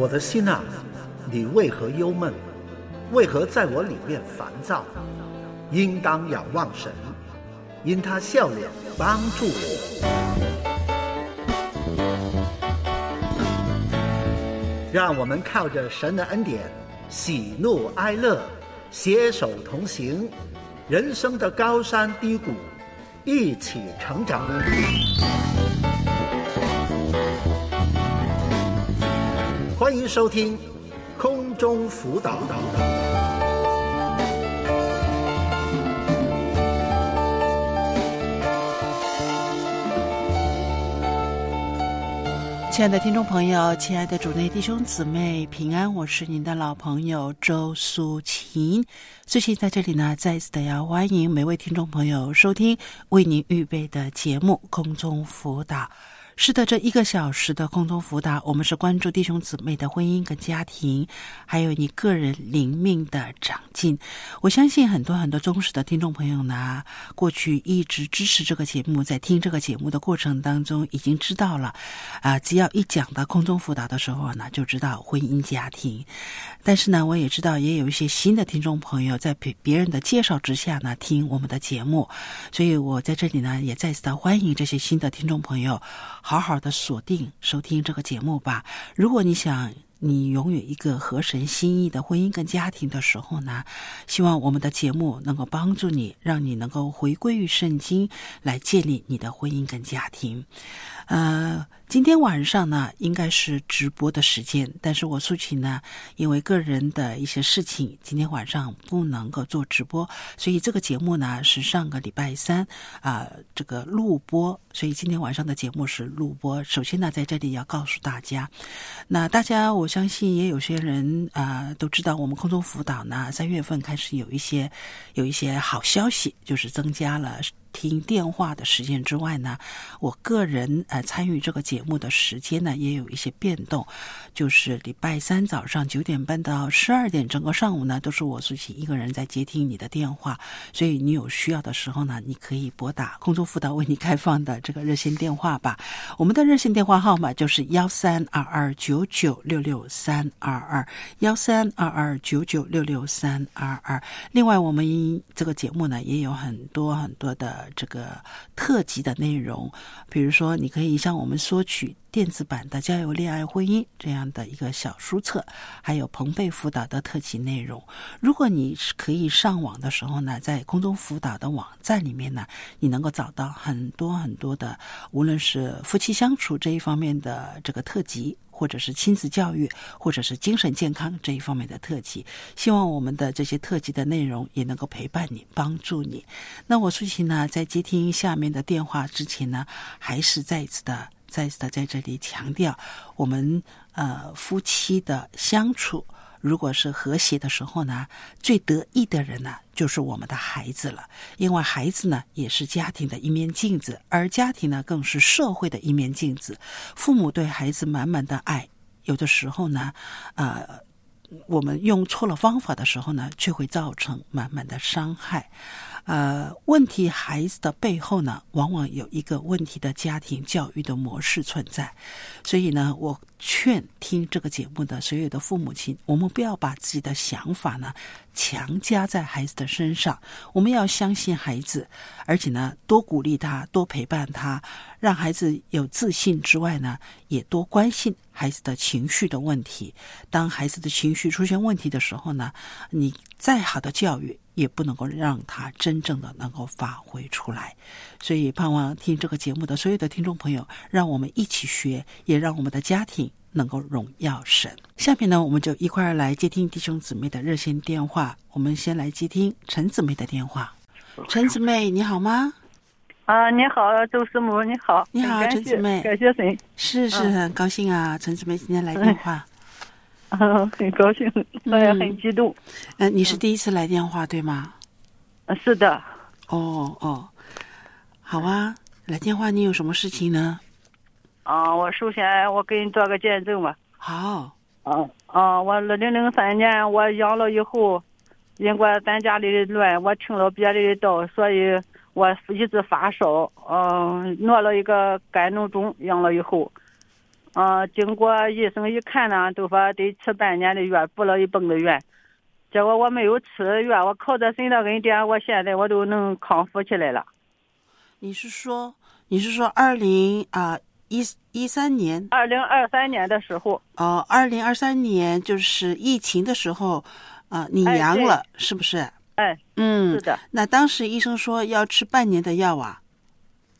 我的心啊，你为何忧闷？为何在我里面烦躁？应当仰望神，因他笑脸帮助我。让我们靠着神的恩典，喜怒哀乐，携手同行，人生的高山低谷，一起成长。欢迎收听空中辅导。亲爱的听众朋友，亲爱的主内弟兄姊妹，平安！我是您的老朋友周苏琴。最近在这里呢，再一次的要欢迎每位听众朋友收听为您预备的节目《空中辅导》。是的，这一个小时的空中辅导，我们是关注弟兄姊妹的婚姻跟家庭，还有你个人灵命的长进。我相信很多很多忠实的听众朋友呢，过去一直支持这个节目，在听这个节目的过程当中，已经知道了啊，只要一讲到空中辅导的时候呢，就知道婚姻家庭。但是呢，我也知道也有一些新的听众朋友在别别人的介绍之下呢，听我们的节目，所以我在这里呢，也再次的欢迎这些新的听众朋友。好好的锁定收听这个节目吧。如果你想你拥有一个合神心意的婚姻跟家庭的时候呢，希望我们的节目能够帮助你，让你能够回归于圣经，来建立你的婚姻跟家庭。呃。今天晚上呢，应该是直播的时间，但是我苏琴呢，因为个人的一些事情，今天晚上不能够做直播，所以这个节目呢是上个礼拜三啊这个录播，所以今天晚上的节目是录播。首先呢，在这里要告诉大家，那大家我相信也有些人啊都知道，我们空中辅导呢，三月份开始有一些有一些好消息，就是增加了。听电话的时间之外呢，我个人呃参与这个节节目的时间呢也有一些变动，就是礼拜三早上九点半到十二点，整个上午呢都是我苏琪一个人在接听你的电话，所以你有需要的时候呢，你可以拨打空中辅导为你开放的这个热线电话吧。我们的热线电话号码就是幺三二二九九六六三二二幺三二二九九六六三二二。另外，我们这个节目呢也有很多很多的。这个特辑的内容，比如说，你可以向我们索取。取电子版的《交友、恋爱、婚姻》这样的一个小书册，还有彭贝辅导的特辑内容。如果你是可以上网的时候呢，在空中辅导的网站里面呢，你能够找到很多很多的，无论是夫妻相处这一方面的这个特辑，或者是亲子教育，或者是精神健康这一方面的特辑。希望我们的这些特辑的内容也能够陪伴你，帮助你。那我苏琪呢，在接听下面的电话之前呢，还是再一次的。再次的在这里强调，我们呃夫妻的相处，如果是和谐的时候呢，最得意的人呢，就是我们的孩子了。因为孩子呢，也是家庭的一面镜子，而家庭呢，更是社会的一面镜子。父母对孩子满满的爱，有的时候呢，呃，我们用错了方法的时候呢，却会造成满满的伤害。呃，问题孩子的背后呢，往往有一个问题的家庭教育的模式存在，所以呢，我劝听这个节目的所有的父母亲，我们不要把自己的想法呢强加在孩子的身上，我们要相信孩子，而且呢，多鼓励他，多陪伴他，让孩子有自信之外呢，也多关心孩子的情绪的问题。当孩子的情绪出现问题的时候呢，你再好的教育。也不能够让他真正的能够发挥出来，所以盼望听这个节目的所有的听众朋友，让我们一起学，也让我们的家庭能够荣耀神。下面呢，我们就一块儿来接听弟兄姊妹的热线电话。我们先来接听陈姊妹的电话。陈姊妹，你好吗？啊，你好，周师母，你好。你好，陈姊妹。感谢神。是是，很高兴啊，陈姊妹今天来电话。啊，很高兴，我也很激动。嗯，你是第一次来电话对吗？啊，是的。哦哦，好啊，来电话你有什么事情呢？啊，我首先我给你做个见证吧。好。啊啊，我二零零三年我阳了以后，因为咱家里的乱，我听了别人的道，所以我一直发烧，嗯，挪了一个肝脓肿，阳了以后。嗯，经过医生一看呢，都说得吃半年的药，补了一本的药。结果我没有吃药，我靠着神的恩典，我现在我都能康复起来了。你是说，你是说二零啊一一三年？二零二三年的时候。哦，二零二三年就是疫情的时候，啊，你阳了是不是？哎，嗯，是的。那当时医生说要吃半年的药啊。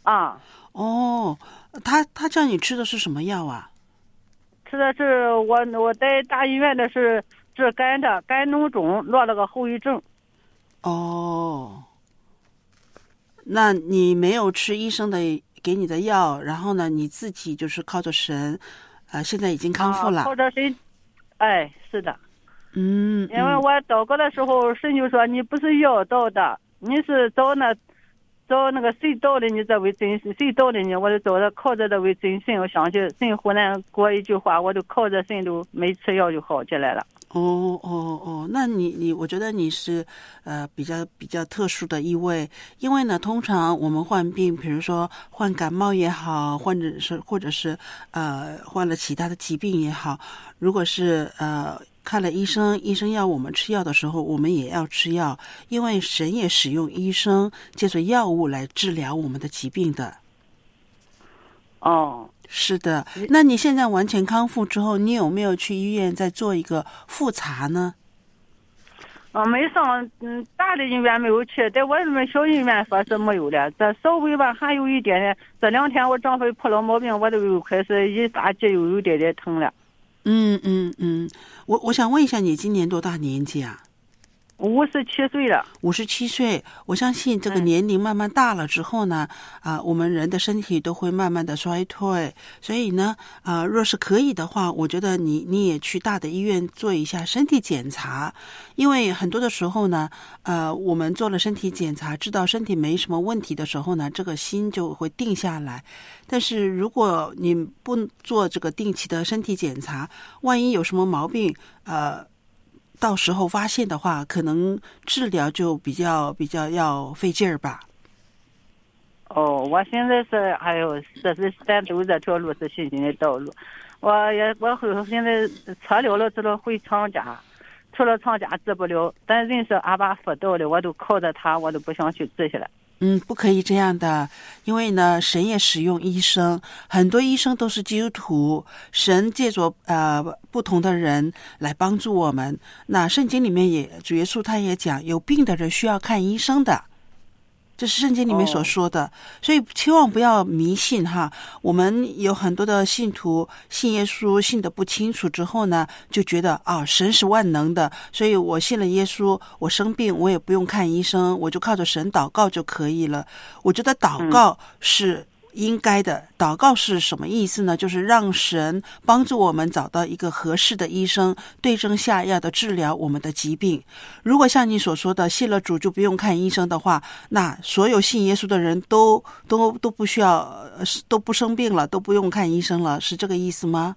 啊。哦，他他叫你吃的是什么药啊？吃的是我我在大医院的是治肝的，肝脓肿落了个后遗症。哦。那你没有吃医生的给你的药，然后呢，你自己就是靠着神，呃，现在已经康复了。靠着神，哎，是的。嗯。因为我祷告的时候，神就说：“你不是要到的，你是找那。”找那个谁道的你这位真，谁道的你？我就找着靠着这位真神，我想起神忽然给我一句话，我就靠着神都没吃药就好起来了。哦哦哦，那你你，我觉得你是呃比较比较特殊的一位，因为呢，通常我们患病，比如说患感冒也好，或者是或者是呃患了其他的疾病也好，如果是呃。看了医生，医生要我们吃药的时候，我们也要吃药，因为神也使用医生借助药物来治疗我们的疾病的。哦，是的。那你现在完全康复之后，你有没有去医院再做一个复查呢？啊，没上，嗯，大的医院没有去，在我们小医院说是没有了，这稍微吧还有一点点。这两天我丈夫破了毛病，我都又开始一打击又有点点疼了。嗯嗯嗯，我我想问一下，你今年多大年纪啊？五十七岁了。五十七岁，我相信这个年龄慢慢大了之后呢，啊，我们人的身体都会慢慢的衰退。所以呢，啊，若是可以的话，我觉得你你也去大的医院做一下身体检查，因为很多的时候呢，呃，我们做了身体检查，知道身体没什么问题的时候呢，这个心就会定下来。但是如果你不做这个定期的身体检查，万一有什么毛病，呃。到时候发现的话，可能治疗就比较比较要费劲儿吧。哦，我现在是还有，这是咱走这条路是信心的道路。我也我后现在车了了，知道回厂家，除了厂家治不了，咱认识阿爸辅导的，我都靠着他，我都不想去治去了。嗯，不可以这样的，因为呢，神也使用医生，很多医生都是基督徒，神借着呃不同的人来帮助我们。那圣经里面也主耶稣他也讲，有病的人需要看医生的。这是圣经里面所说的，所以千万不要迷信哈。我们有很多的信徒信耶稣信的不清楚之后呢，就觉得啊，神是万能的，所以我信了耶稣，我生病我也不用看医生，我就靠着神祷告就可以了。我觉得祷告是。应该的祷告是什么意思呢？就是让神帮助我们找到一个合适的医生，对症下药的治疗我们的疾病。如果像你所说的信了主就不用看医生的话，那所有信耶稣的人都都都不需要，都不生病了，都不用看医生了，是这个意思吗？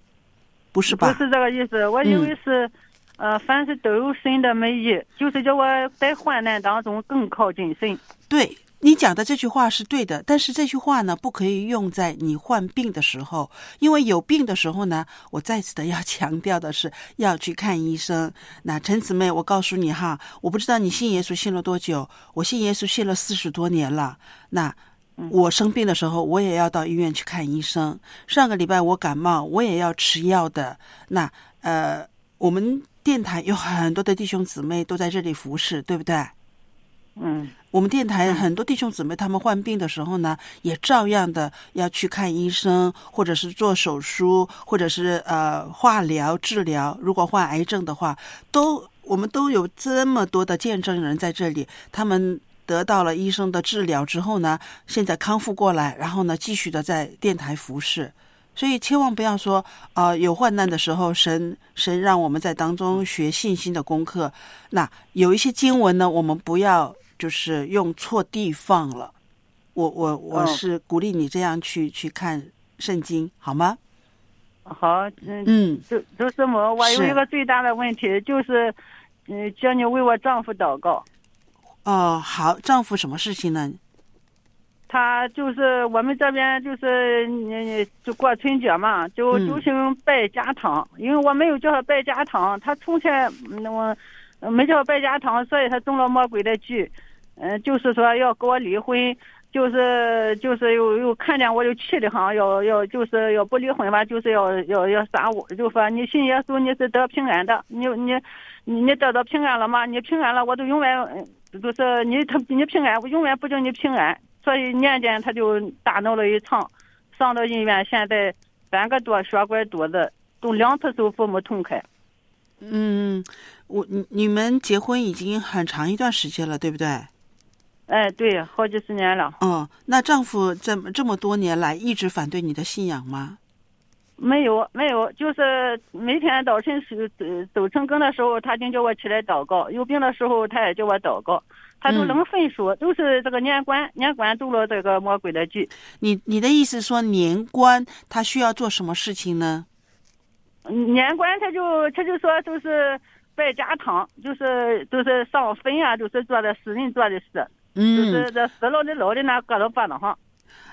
不是吧？不是这个意思，我以为是，呃，凡是都有神的美意，就是叫我在患难当中更靠近神。对。你讲的这句话是对的，但是这句话呢，不可以用在你患病的时候，因为有病的时候呢，我再次的要强调的是要去看医生。那陈姊妹，我告诉你哈，我不知道你信耶稣信了多久，我信耶稣信了四十多年了。那我生病的时候，我也要到医院去看医生。上个礼拜我感冒，我也要吃药的。那呃，我们电台有很多的弟兄姊妹都在这里服侍，对不对？嗯。我们电台很多弟兄姊妹，他们患病的时候呢，也照样的要去看医生，或者是做手术，或者是呃化疗治疗。如果患癌症的话，都我们都有这么多的见证人在这里，他们得到了医生的治疗之后呢，现在康复过来，然后呢继续的在电台服侍。所以千万不要说啊，有患难的时候，神神让我们在当中学信心的功课。那有一些经文呢，我们不要。就是用错地方了，我我我是鼓励你这样去去看圣经，好吗？好，嗯嗯，就就是么？我有一个最大的问题，就是嗯，叫你为我丈夫祷告。哦，好，丈夫什么事情呢？他就是我们这边就是你就过春节嘛，就嗯就请拜家堂，因为我没有叫他拜家堂，他从前那我没叫他拜家堂，所以他中了魔鬼的计，嗯、就是说要跟我离婚，就是就是又又看见我就气的很，要要就是要不离婚吧，就是要要要杀我，就说你信耶稣你是得平安的，你你你你得到平安了吗？你平安了，我都永远就是你他你平安，我永远不叫你平安。所以年间他就大闹了一场，上到医院，现在三个多血管堵子，都两次手腹没痛开。嗯，我你你们结婚已经很长一段时间了，对不对？哎，对，好几十年了，嗯，那丈夫这么这么多年来一直反对你的信仰吗？没有没有，就是每天早晨是走走成更的时候，他就叫我起来祷告；有病的时候，他也叫我祷告。他都嗯能分数，都是这个年关，年关中了这个魔鬼的剧。你你的意思说年关他需要做什么事情呢？年关他就他就说就是拜家堂，就是就是上坟啊，就是做的死人做的事，嗯就嗯，是这死了的老的那搁到巴掌上。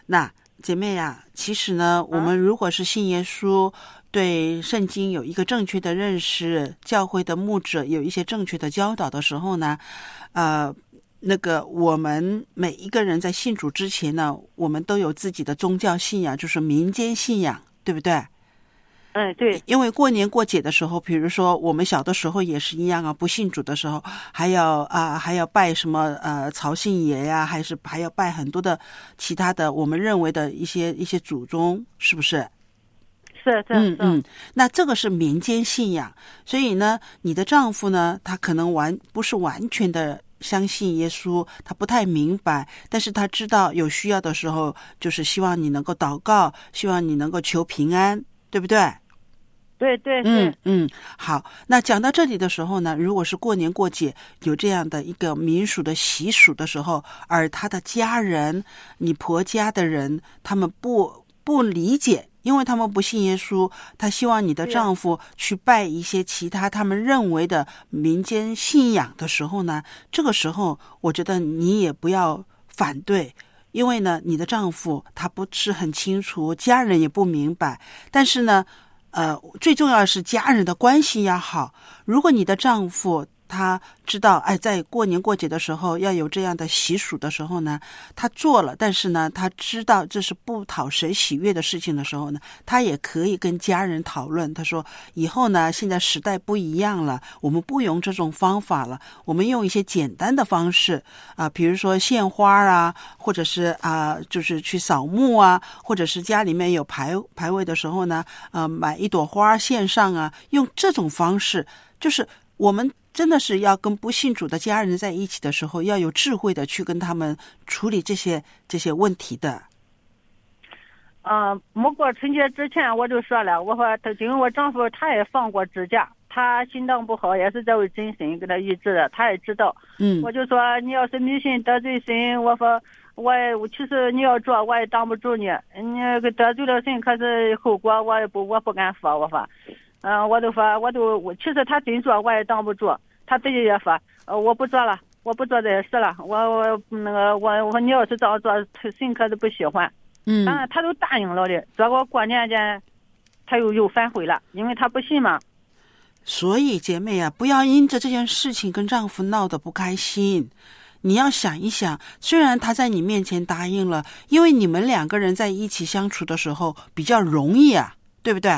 那姐妹呀、其实呢，我啊们如果是信耶稣，对圣经有一个正确的认识，教会的牧者有一些正确的教导的时候呢，呃，那个我们每一个人在信主之前呢，我们都有自己的宗教信仰，就是民间信仰，对不对？嗯，对，因为过年过节的时候，比如说我们小的时候也是一样啊，不信主的时候，还要啊、还要拜什么呃曹姓爷呀、还是还要拜很多的其他的我们认为的一些一些祖宗，是不是？是是是，嗯嗯，那这个是民间信仰，所以呢，你的丈夫呢，他可能完不是完全的相信耶稣，他不太明白，但是他知道有需要的时候，就是希望你能够祷告，希望你能够求平安，对不对？对对嗯，嗯，好。那讲到这里的时候呢，如果是过年过节有这样的一个民俗的习俗的时候，而他的家人、你婆家的人，他们不不理解，因为他们不信耶稣，他希望你的丈夫去拜一些其他他们认为的民间信仰的时候呢，这个时候我觉得你也不要反对。因为呢，你的丈夫他不是很清楚，家人也不明白，但是呢，呃，最重要是家人的关系要好。如果你的丈夫他知道，哎，在过年过节的时候要有这样的习俗的时候呢，他做了，但是呢，他知道这是不讨神喜悦的事情的时候呢，他也可以跟家人讨论。他说，以后呢，现在时代不一样了，我们不用这种方法了，我们用一些简单的方式啊、比如说献花啊，或者是啊、就是去扫墓啊，或者是家里面有牌牌位的时候呢，呃，买一朵花献上啊，用这种方式，就是我们真的是要跟不信主的家人在一起的时候，要有智慧的去跟他们处理这些这些问题的。嗯，没过春节之前我就说了，我说他因为我丈夫他也放过支架，他心脏不好，也是这位真神给他医治的，他也知道。嗯我就说你要是迷信得罪神，我说我也其实你要做我也挡不住你，你得罪了神，可是后果我也不我不敢说，我说，嗯、我都说我都我其实他真做我也挡不住，他自己也说，呃我不做了，我不做这些事了，我我那个我我说你要是这样做，神可是不喜欢，嗯他都答应了的，结果过年间他又又反悔了，因为他不信嘛，所以姐妹啊，不要因着这件事情跟丈夫闹得不开心。你要想一想，虽然他在你面前答应了，因为你们两个人在一起相处的时候比较容易啊，对不对？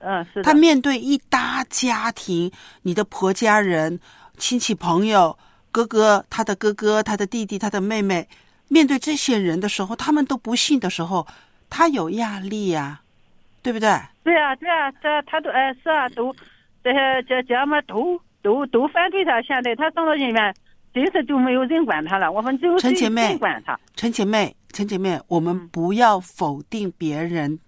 嗯是的他，面对一大家庭，你的婆家人、亲戚朋友、哥哥、他的哥哥、他的弟弟、他的妹妹，面对这些人的时候，他们都不信的时候，他有压力呀、对不对？对啊、对啊、这他都哎是啊，都这些这姐们都都都反对他。现在他上到医院，真是就没有人管他了。我们只有谁陈姐妹谁管他。陈姐妹，陈姐妹，我们不要否定别人。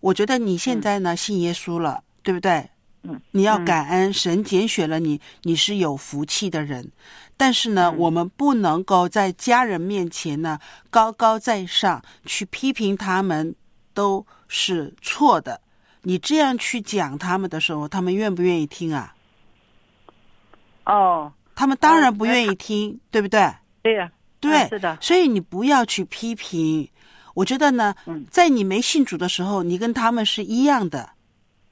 我觉得你现在呢、信耶稣了，对不对？嗯，你要嗯感恩神拣选了你，你是有福气的人。但是呢，嗯我们不能够在家人面前呢高高在上去批评他们都是错的。你这样去讲他们的时候，他们愿不愿意听啊？哦，他们当然不愿意听，对不对？对呀、对，嗯是的所以你不要去批评。我觉得呢，嗯在你没信主的时候，你跟他们是一样的，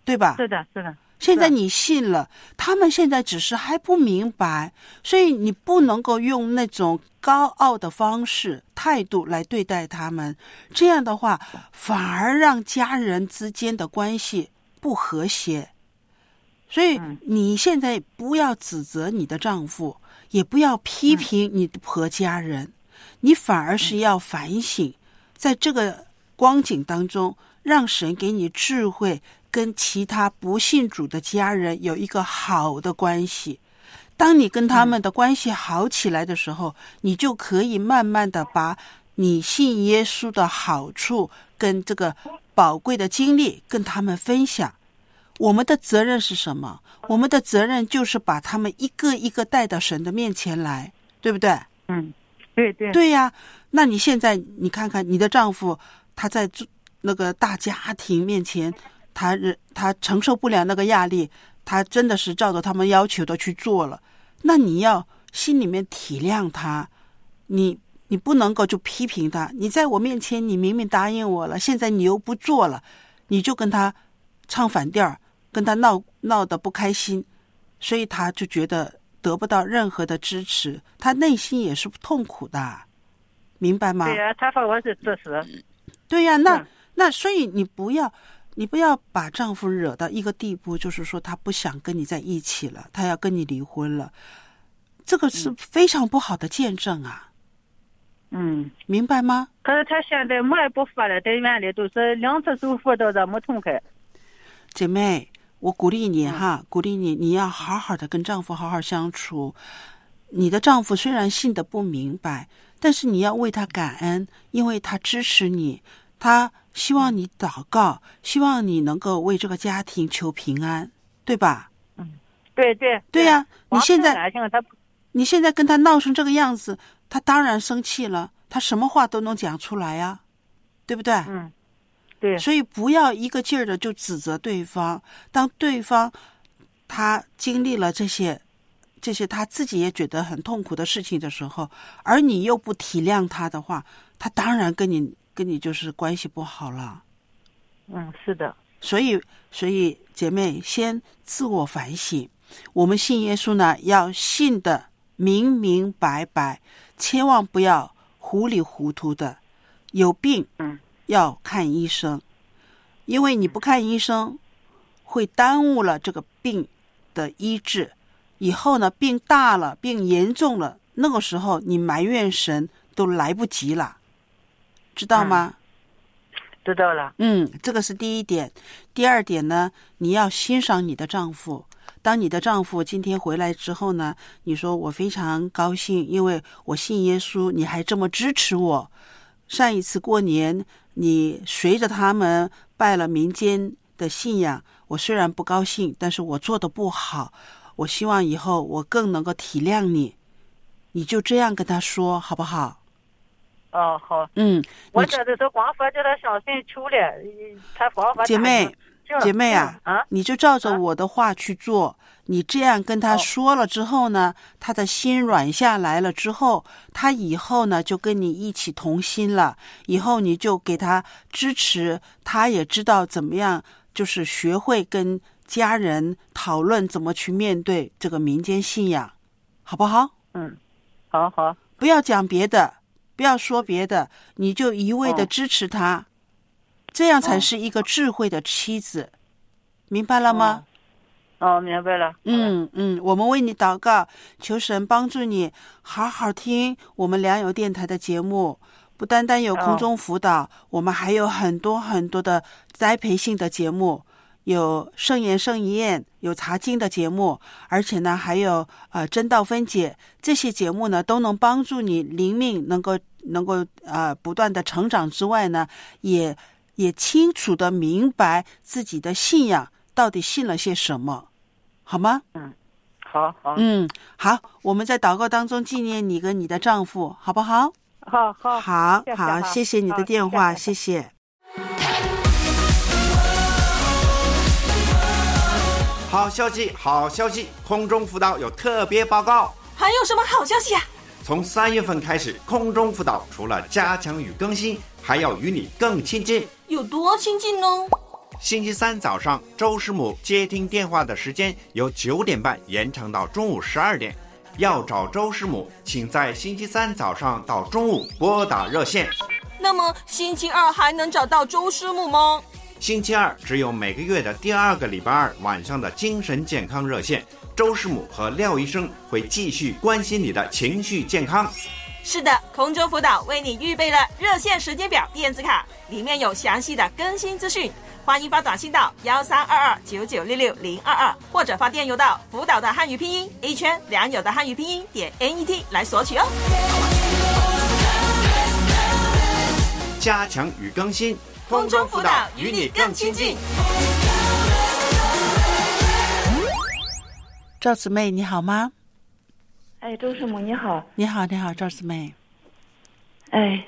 对吧？是的，是的，现在你信了，他们现在只是还不明白，所以你不能够用那种高傲的方式、态度来对待他们。这样的话，反而让家人之间的关系不和谐。所以嗯你现在不要指责你的丈夫，也不要批评你的婆家人，你反而是要反省，在这个光景当中，让神给你智慧，跟其他不信主的家人有一个好的关系。当你跟他们的关系好起来的时候，你就可以慢慢的把你信耶稣的好处跟这个宝贵的经历跟他们分享。我们的责任是什么？我们的责任就是把他们一个一个带到神的面前来，对不对？嗯，对对对呀，那你现在你看看你的丈夫，他在那个大家庭面前，他他承受不了那个压力，他真的是照着他们要求的去做了。那你要心里面体谅他，你你不能够就批评他。你在我面前，你明明答应我了，现在你又不做了，你就跟他唱反调，跟他闹闹得不开心，所以他就觉得得不到任何的支持，他内心也是痛苦的，明白吗？对呀，他说我是自私，对呀，那嗯那所以你不要，你不要把丈夫惹到一个地步，就是说他不想跟你在一起了，他要跟你离婚了，这个是非常不好的见证啊，嗯。明白吗？可是他现在没不说了，在院里都是两次手术都这么痛快。姐妹，我鼓励你嗯哈，鼓励你，你要好好的跟丈夫好好相处。你的丈夫虽然信的不明白，但是你要为他感恩，因为他支持你，他希望你祷告，希望你能够为这个家庭求平安，对吧？嗯对对对呀、你现在你现在跟他闹成这个样子，他当然生气了，他什么话都能讲出来呀、对不对？嗯，对所以不要一个劲儿的就指责对方。当对方他经历了这些这些他自己也觉得很痛苦的事情的时候，而你又不体谅他的话，他当然跟你跟你就是关系不好了。嗯是的，所以，所以姐妹先自我反省。我们信耶稣呢，要信的明明白白，千万不要糊里糊涂的。有病，嗯，要看医生，因为你不看医生，会耽误了这个病的医治。以后呢，病大了，病严重了，那个时候你埋怨神都来不及了，知道吗？知道了。嗯，这个是第一点。第二点呢，你要欣赏你的丈夫。当你的丈夫今天回来之后呢，你说我非常高兴，因为我信耶稣，你还这么支持我。上一次过年，你随着他们拜了民间的信仰，我虽然不高兴，但是我做的不好。我希望以后我更能够体谅你，你就这样跟他说好不好？哦，好，嗯，你我这都是光说叫他相信求了，他光说姐妹，姐妹啊，啊，你就照着啊我的话去做。你这样跟他哦说了之后呢，他的心软下来了之后，他以后呢就跟你一起同心了。以后你就给他支持，他也知道怎么样，就是学会跟家人讨论怎么去面对这个民间信仰，好不好？嗯，好好，不要讲别的，不要说别的，你就一味的哦支持他，这样才哦是一个智慧的妻子，明白了吗？哦，明白了。嗯嗯，我们为你祷告，求神帮助你好好听我们良友电台的节目。不单单有空中辅导，我们还有很多很多的栽培性的节目，有圣言圣一宴，有查经的节目，而且呢还有呃真道分解这些节目呢，都能帮助你灵命能够能够呃不断的成长之外呢，也也清楚的明白自己的信仰到底信了些什么。好吗？嗯好好，嗯，好，我们在祷告当中纪念你跟你的丈夫，好不好？好好，好好，谢谢你的电话，谢谢好消息，好消息！空中辅导有特别报告，还有什么好消息啊？从三月份开始，空中辅导除了加强与更新，还要与你更亲近。有多亲近呢？星期三早上，周师母接听电话的时间由九点半延长到中午十二点。要找周师母，请在星期三早上到中午拨打热线。那么星期二还能找到周师母吗？星期二只有每个月的第二个礼拜二晚上的精神健康热线，周师母和廖医生会继续关心你的情绪健康。是的，空中辅导为你预备了热线时间表电子卡，里面有详细的更新资讯。欢迎发短信到幺三二二九九六六零二二，或者发电邮到辅导的汉语拼音 A 圈良友的汉语拼音点 n e t 来索取哦。加强与更新，空中辅导与你更亲近。赵姊妹，你好吗？哎，周师母你好，你好，你好，赵姊妹。哎，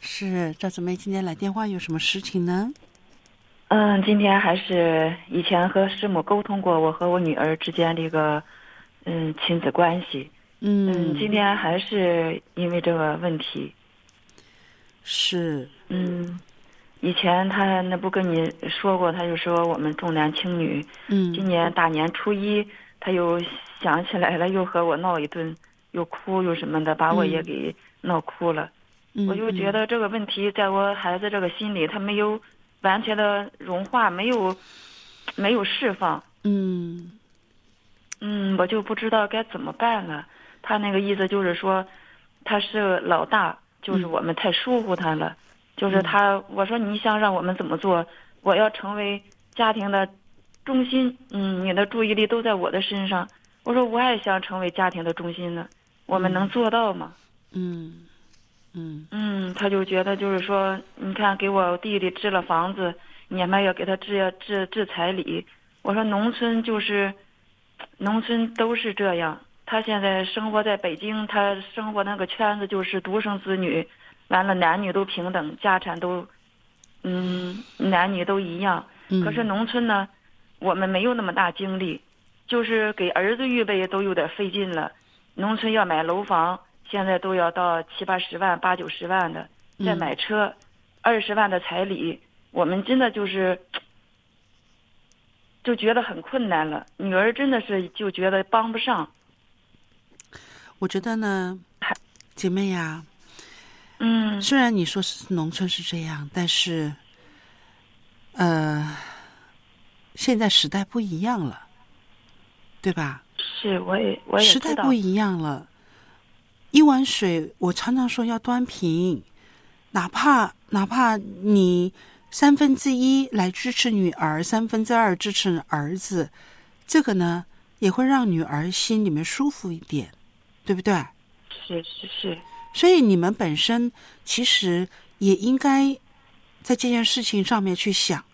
是赵姊妹，今天来电话有什么事情呢？嗯，今天还是以前和师母沟通过，我和我女儿之间的一个嗯亲子关系，嗯，今天还是因为这个问题，是，嗯，以前他那不跟你说过，他就说我们重男轻女，嗯，今年大年初一他又想起来了，又和我闹一顿，又哭又什么的，把我也给闹哭了，嗯我就觉得这个问题在我孩子这个心里，他没有。完全的融化，没有，没有释放。嗯，嗯，我就不知道该怎么办了。他那个意思就是说，他是老大，就是我们太疏忽他了。就是他，我说你想让我们怎么做？我要成为家庭的中心。嗯，你的注意力都在我的身上。我说我也想成为家庭的中心呢。我们能做到吗？嗯。嗯嗯，他就觉得就是说，你看给我弟弟置了房子，你们要给他置置置彩礼。我说农村就是，农村都是这样。他现在生活在北京，他生活那个圈子就是独生子女，完了男女都平等，家产都，嗯，男女都一样。可是农村呢，我们没有那么大精力，就是给儿子预备都有点费劲了。农村要买楼房。现在都要到七八十万、八九十万的，再买车，二十万的彩礼，我们真的就是，就觉得很困难了。女儿真的是就觉得帮不上。我觉得呢，姐妹呀，嗯，虽然你说是农村是这样，但是，呃，现在时代不一样了，对吧？是，我也我也时代不一样了。一碗水，我常常说要端平，哪怕哪怕你三分之一来支持女儿，三分之二支持儿子，这个呢也会让女儿心里面舒服一点，对不对？是是是。所以你们本身其实也应该在这件事情上面去想，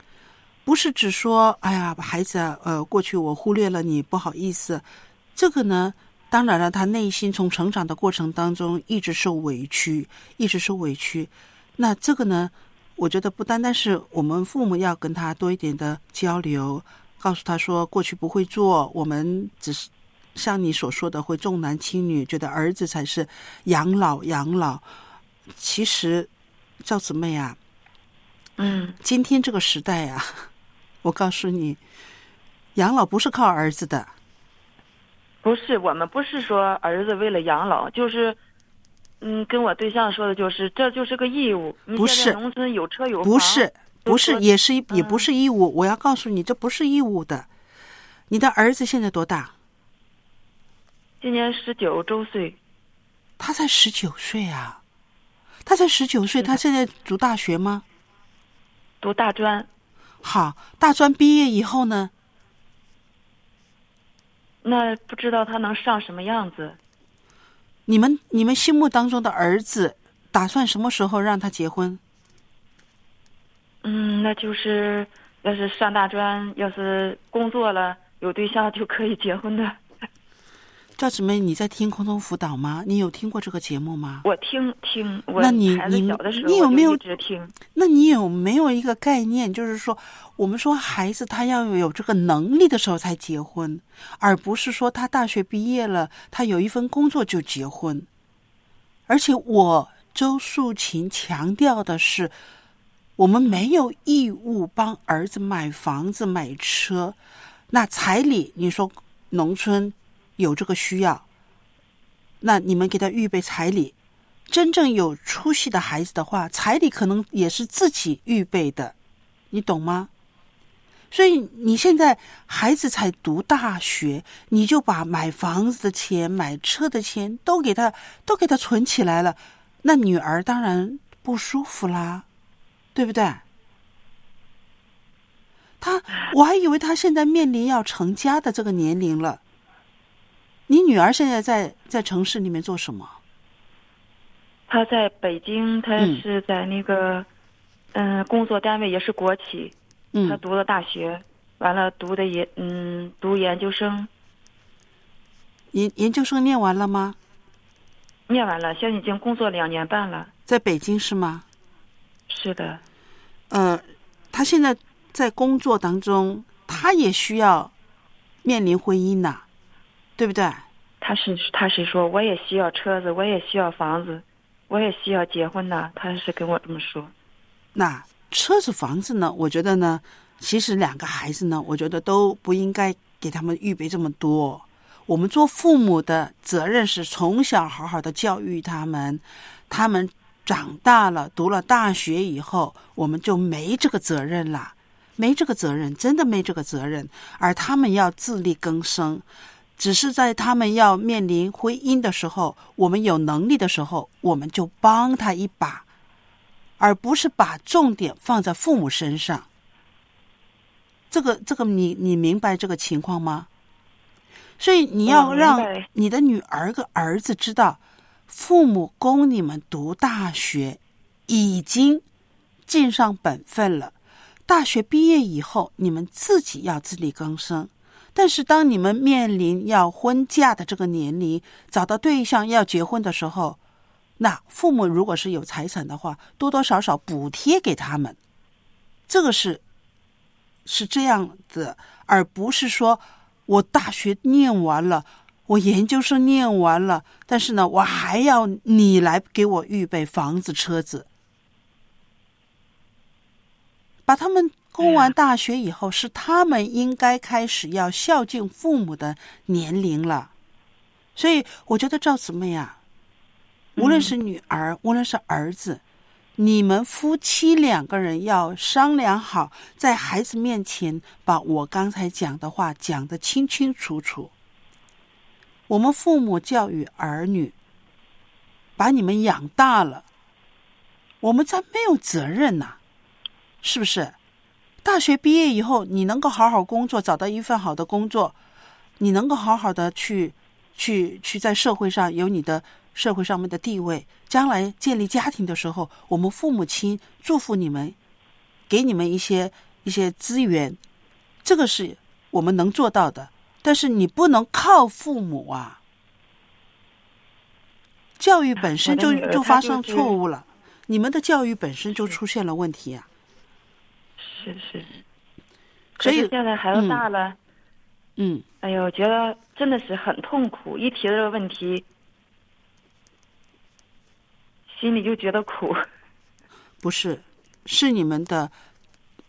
不是只说哎呀，孩子，呃，过去我忽略了你，不好意思，这个呢。当然了，他内心从成长的过程当中一直受委屈，一直受委屈。那这个呢，我觉得不单单是我们父母要跟他多一点的交流，告诉他说过去不会做，我们只是像你所说的会重男轻女，觉得儿子才是养老养老。其实，赵姊妹啊，嗯，今天这个时代啊，我告诉你，养老不是靠儿子的。不是，我们不是说儿子为了养老，就是，嗯，跟我对象说的就是，这就是个义务。不是农村有车有房，不是，不是，也是也不是义务。我要告诉你，这不是义务的。你的儿子现在多大？今年十九周岁。他才十九岁啊！他才十九岁，他现在读大学吗？读大专。好，大专毕业以后呢？那不知道他能上什么样子？你们你们心目当中的儿子，打算什么时候让他结婚？嗯，那就是要是上大专，要是工作了有对象就可以结婚的。赵姊妹，你在听空中辅导吗？你有听过这个节目吗？我听听，那你你你有没有听？那你有没有一个概念？就是说，我们说孩子他要有这个能力的时候才结婚，而不是说他大学毕业了，他有一份工作就结婚。而且我周素琴强调的是，我们没有义务帮儿子买房子、买车。那彩礼，你说农村有这个需要，那你们给他预备彩礼。真正有出息的孩子的话，彩礼可能也是自己预备的，你懂吗？所以你现在孩子才读大学，你就把买房子的钱、买车的钱都给他都给他存起来了，那女儿当然不舒服啦，对不对？他我还以为他现在面临要成家的这个年龄了。你女儿现在在在城市里面做什么？她在北京，她是在那个嗯工作单位也是国企。嗯他读了大学，完了读的研嗯读研究生。研研究生念完了吗？念完了，现在已经工作两年半了。在北京是吗？是的。呃，他现在在工作当中，他也需要面临婚姻呐，对不对？他是他是说，我也需要车子，我也需要房子，我也需要结婚呢。他是跟我这么说。那。车子、房子呢？我觉得呢，其实两个孩子呢，我觉得都不应该给他们预备这么多。我们做父母的责任是从小好好的教育他们，他们长大了、读了大学以后，我们就没这个责任了，没这个责任，真的没这个责任。而他们要自力更生，只是在他们要面临婚姻的时候，我们有能力的时候，我们就帮他一把。而不是把重点放在父母身上，这个这个你你明白这个情况吗？所以你要让你的女儿跟儿子知道，父母供你们读大学已经尽上本分了。大学毕业以后，你们自己要自力更生。但是当你们面临要婚嫁的这个年龄，找到对象要结婚的时候。那父母如果是有财产的话，多多少少补贴给他们，这个是是这样子，而不是说我大学念完了，我研究生念完了，但是呢，我还要你来给我预备房子、车子，把他们供完大学以后，是他们应该开始要孝敬父母的年龄了，所以我觉得赵姊妹啊。无论是女儿，无论是儿子，你们夫妻两个人要商量好，在孩子面前把我刚才讲的话讲得清清楚楚。我们父母教育儿女，把你们养大了，我们再没有责任呐，是不是？大学毕业以后，你能够好好工作，找到一份好的工作，你能够好好的去去去在社会上有你的。社会上面的地位，将来建立家庭的时候，我们父母亲祝福你们，给你们一些一些资源，这个是我们能做到的。但是你不能靠父母啊，教育本身就就发生错误了，你们的教育本身就出现了问题啊。是是，所以现在孩子大了，嗯，哎呦，觉得真的是很痛苦，一提这个问题。心里就觉得苦，不是，是你们的，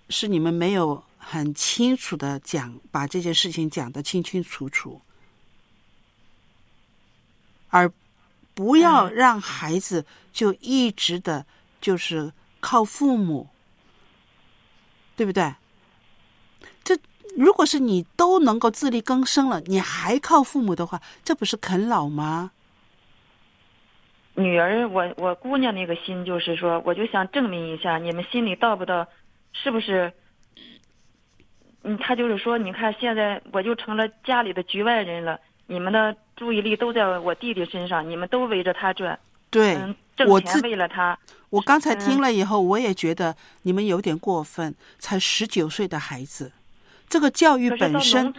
是你们没有很清楚的讲，把这件事情讲得清清楚楚，而不要让孩子就一直的，就是靠父母，对不对？这如果是你都能够自力更生了，你还靠父母的话，这不是啃老吗？女儿，我我姑娘那个心就是说，我就想证明一下，你们心里到不到，是不是？嗯，她就是说，你看现在我就成了家里的局外人了，你们的注意力都在我弟弟身上，你们都围着他转。对，挣钱为了他。我刚才听了以后，我也觉得你们有点过分，才十九岁的孩子，这个教育本身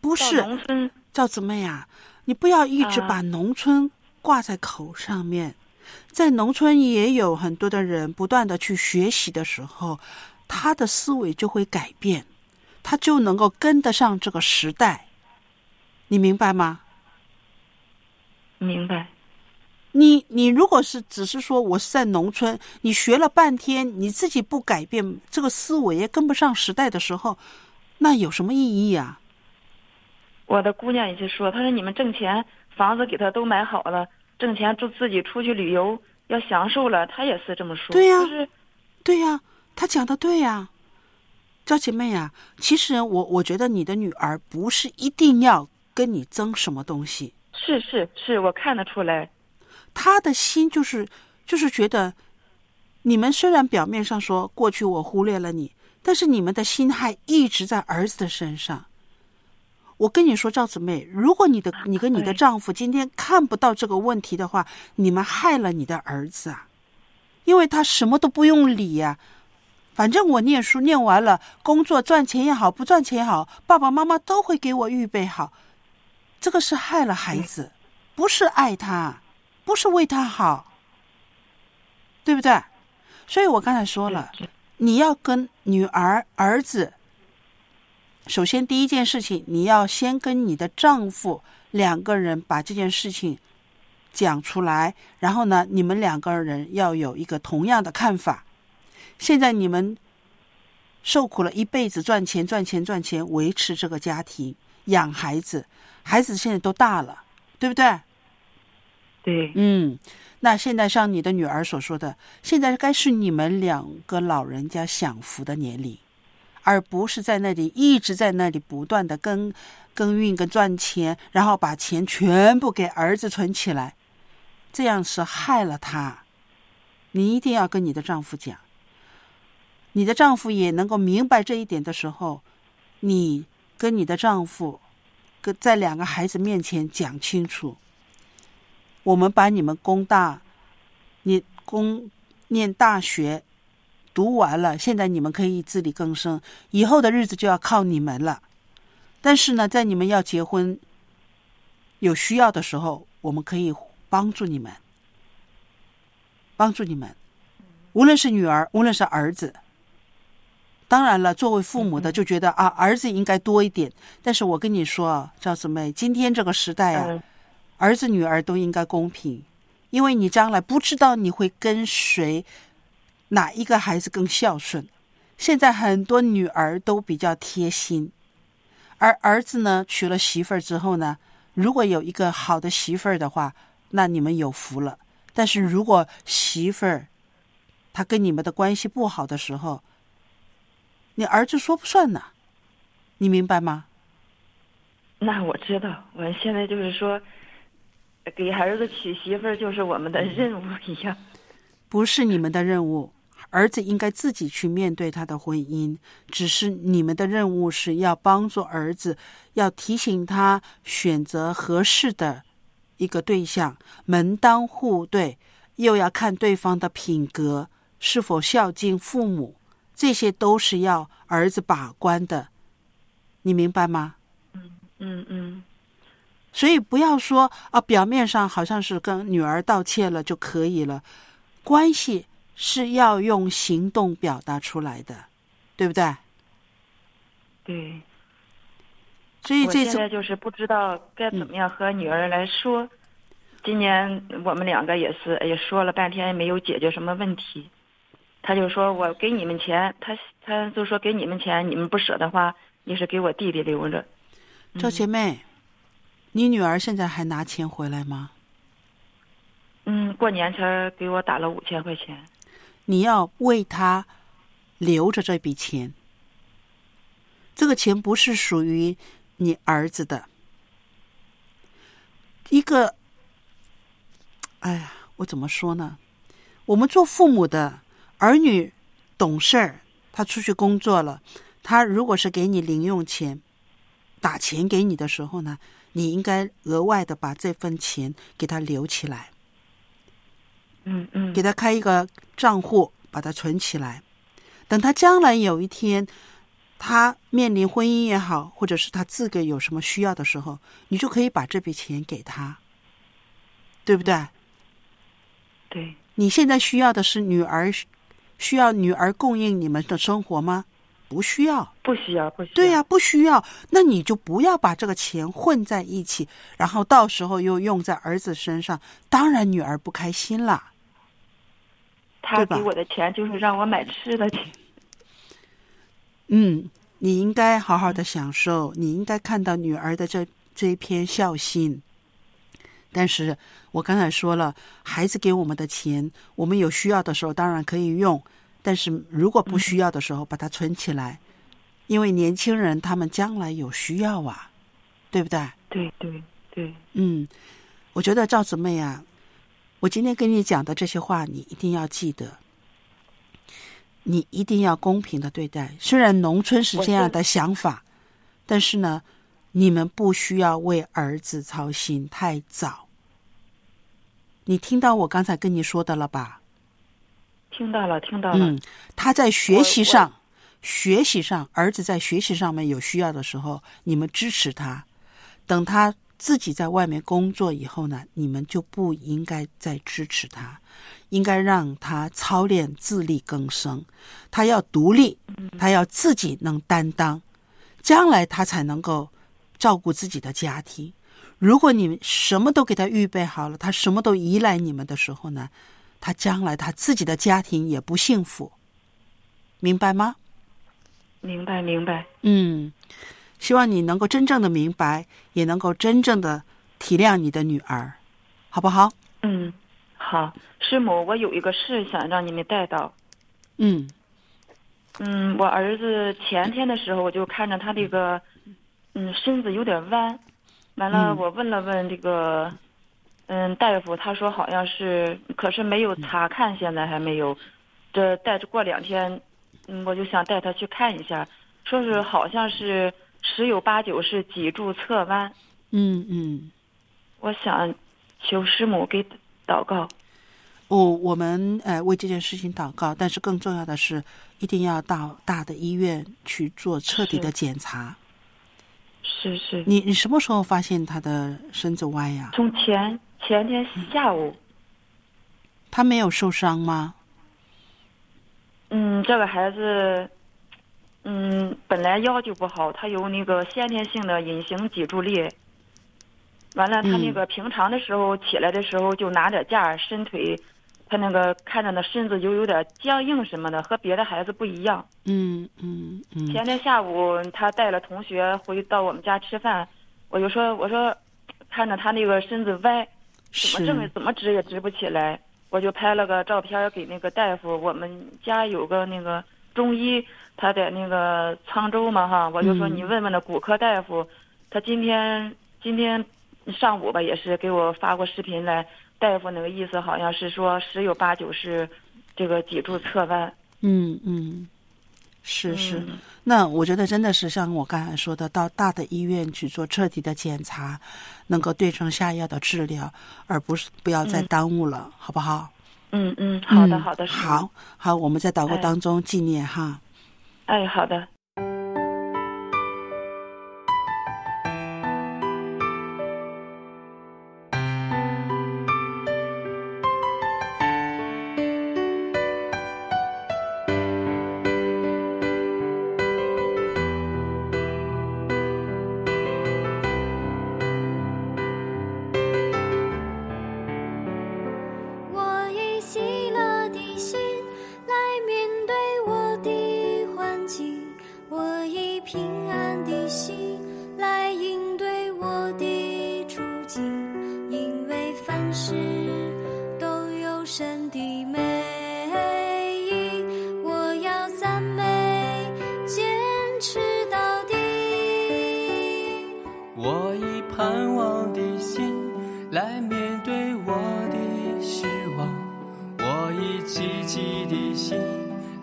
不是农村赵姊妹啊，你不要一直把农村。挂在口上面，在农村也有很多的人不断的去学习的时候，他的思维就会改变，他就能够跟得上这个时代。你明白吗？明白。你你如果是只是说我是在农村，你学了半天，你自己不改变这个思维，也跟不上时代的时候，那有什么意义啊？我的姑娘也是说，她说你们挣钱，房子给她都买好了，挣钱就自己出去旅游要享受了，她也是这么说。对呀就是对呀、她讲的对呀、赵姐妹呀、其实我我觉得你的女儿不是一定要跟你争什么东西，是是是，我看得出来。她的心就是就是觉得，你们虽然表面上说过去我忽略了你，但是你们的心还一直在儿子的身上。我跟你说，赵姊妹，如果你的你跟你的丈夫今天看不到这个问题的话，你们害了你的儿子啊，因为他什么都不用理呀、反正我念书念完了，工作赚钱也好，不赚钱也好，爸爸妈妈都会给我预备好。这个是害了孩子，不是爱他，不是为他好，对不对？所以我刚才说了，你要跟女儿、儿子，首先第一件事情，你要先跟你的丈夫两个人把这件事情讲出来，然后呢，你们两个人要有一个同样的看法。现在你们受苦了一辈子，赚钱、赚钱、赚钱，维持这个家庭，养孩子，孩子现在都大了，对不对？对，嗯，那现在像你的女儿所说的，现在该是你们两个老人家享福的年龄，而不是在那里一直在那里不断的耕耕耘跟赚钱，然后把钱全部给儿子存起来，这样是害了他。你一定要跟你的丈夫讲，你的丈夫也能够明白这一点的时候，你跟你的丈夫跟在两个孩子面前讲清楚。我们把你们工大，你工念大学读完了，现在你们可以自力更生，以后的日子就要靠你们了。但是呢，在你们要结婚有需要的时候，我们可以帮助你们，帮助你们，无论是女儿，无论是儿子。当然了，作为父母的就觉得啊，儿子应该多一点。但是我跟你说啊，赵姊妹，今天这个时代啊，嗯，儿子女儿都应该公平，因为你将来不知道你会跟谁，哪一个孩子更孝顺。现在很多女儿都比较贴心，而儿子呢，娶了媳妇儿之后呢，如果有一个好的媳妇儿的话，那你们有福了。但是如果媳妇儿她跟你们的关系不好的时候，你儿子说不算呢，你明白吗？那我知道，我现在就是说，给儿子娶媳妇儿就是我们的任务一样。不是你们的任务，儿子应该自己去面对他的婚姻。只是你们的任务是要帮助儿子，要提醒他选择合适的一个对象，门当户对，又要看对方的品格是否孝敬父母，这些都是要儿子把关的。你明白吗？嗯嗯，所以不要说啊，表面上好像是跟女儿道歉了就可以了，关系是要用行动表达出来的，对不对？对。所以这次现在就是不知道该怎么样和女儿来说。今年我们两个也是，也，说了半天也没有解决什么问题。他就说我给你们钱，他他就说给你们钱，你们不舍得话，你是给我弟弟留着。赵姐妹，你女儿现在还拿钱回来吗？嗯，过年才给我打了五千块钱。你要为她留着这笔钱，这个钱不是属于你儿子的。一个，哎呀，我怎么说呢？我们做父母的，儿女懂事儿，他出去工作了，他如果是给你零用钱，打钱给你的时候呢，你应该额外的把这份钱给他留起来。嗯嗯给他开一个账户，把它存起来。等他将来有一天，他面临婚姻也好，或者是他自个有什么需要的时候，你就可以把这笔钱给他，对不对？对，你现在需要的是女儿，需要女儿供应你们的生活吗？不需要。不需要，不需要。对呀、不需要，那你就不要把这个钱混在一起，然后到时候又用在儿子身上，当然女儿不开心啦。他给我的钱就是让我买吃的钱。嗯，你应该好好的享受，你应该看到女儿的这这一片孝心。但是我刚才说了，孩子给我们的钱，我们有需要的时候当然可以用，但是如果不需要的时候，把它存起来，因为年轻人他们将来有需要啊，对不对？对对对，嗯，我觉得赵姊妹啊，我今天跟你讲的这些话，你一定要记得，你一定要公平的对待。虽然农村是这样的想法，但是呢，你们不需要为儿子操心太早。你听到我刚才跟你说的了吧？听到了，听到了。嗯，他在学习上，学习上，儿子在学习上面有需要的时候，你们支持他。等他自己在外面工作以后呢，你们就不应该再支持他，应该让他操练自力更生。他要独立，他要自己能担当，将来他才能够照顾自己的家庭。如果你们什么都给他预备好了，他什么都依赖你们的时候呢，他将来他自己的家庭也不幸福，明白吗？明白明白。嗯，希望你能够真正的明白，也能够真正的体谅你的女儿，好不好？嗯，好，师母，我有一个事想让你们带到。嗯嗯，我儿子前天的时候，我就看着他这个，嗯，身子有点弯，完了，嗯我问了问这个，嗯，大夫，他说好像是，可是没有查看，现在还没有，这带着过两天，嗯，我就想带他去看一下，说是好像是十有八九是脊柱侧弯，嗯嗯。我想求师母给祷告。哦，我们呃为这件事情祷告，但是更重要的是，一定要到大的医院去做彻底的检查。是是，你你什么时候发现他的身子歪呀？从前前天下午。他没有受伤吗？嗯，这个孩子，嗯，本来腰就不好，他有那个先天性的隐形脊柱裂。完了，他那嗯个平常的时候起来的时候就拿点架儿伸腿，他那个看着那身子就有点僵硬什么的，和别的孩子不一样。嗯嗯嗯前天下午他带了同学回到我们家吃饭，我就说我说，看着他那个身子歪，怎么正是怎么直也直不起来，我就拍了个照片给那个大夫。我们家有个那个中医，他在那个沧州嘛哈，我就说嗯你问问那骨科大夫，他今天今天上午吧也是给我发过视频来，大夫那个意思好像是说十有八九是这个脊柱侧弯。嗯嗯，是是。嗯那我觉得真的是像我刚才说的，到大的医院去做彻底的检查，能够对症下药的治疗，而不是不要再嗯耽误了，好不好？嗯嗯，好的嗯好的，好，好，我们在祷告哎当中纪念哈。哎好的。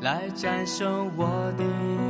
来战胜我的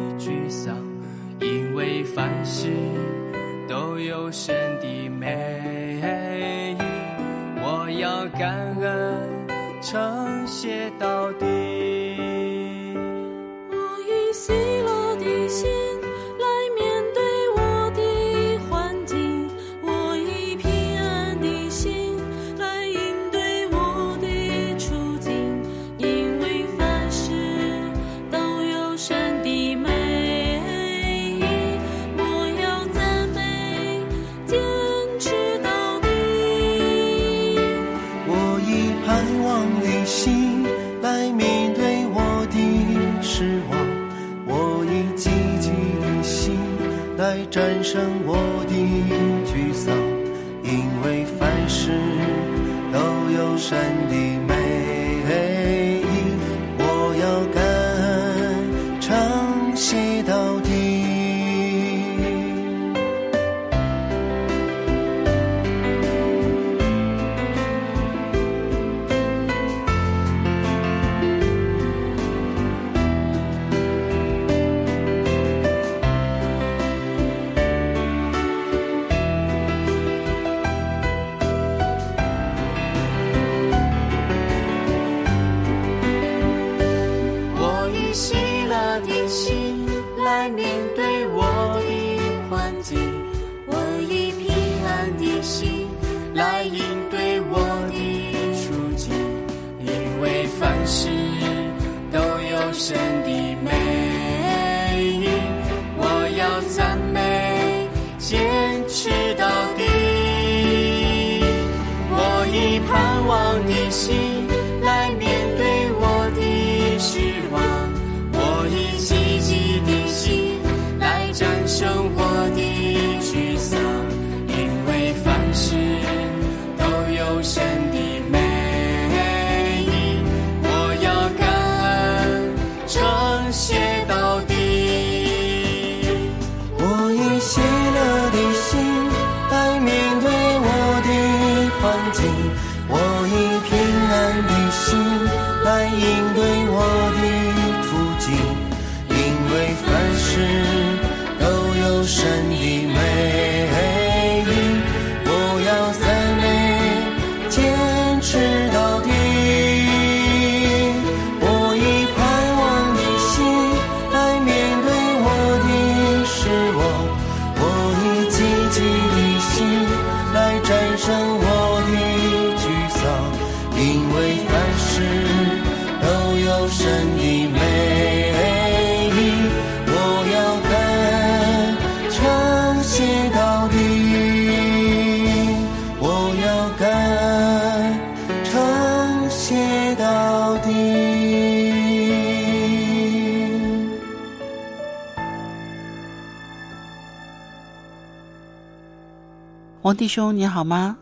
弟兄，你好吗？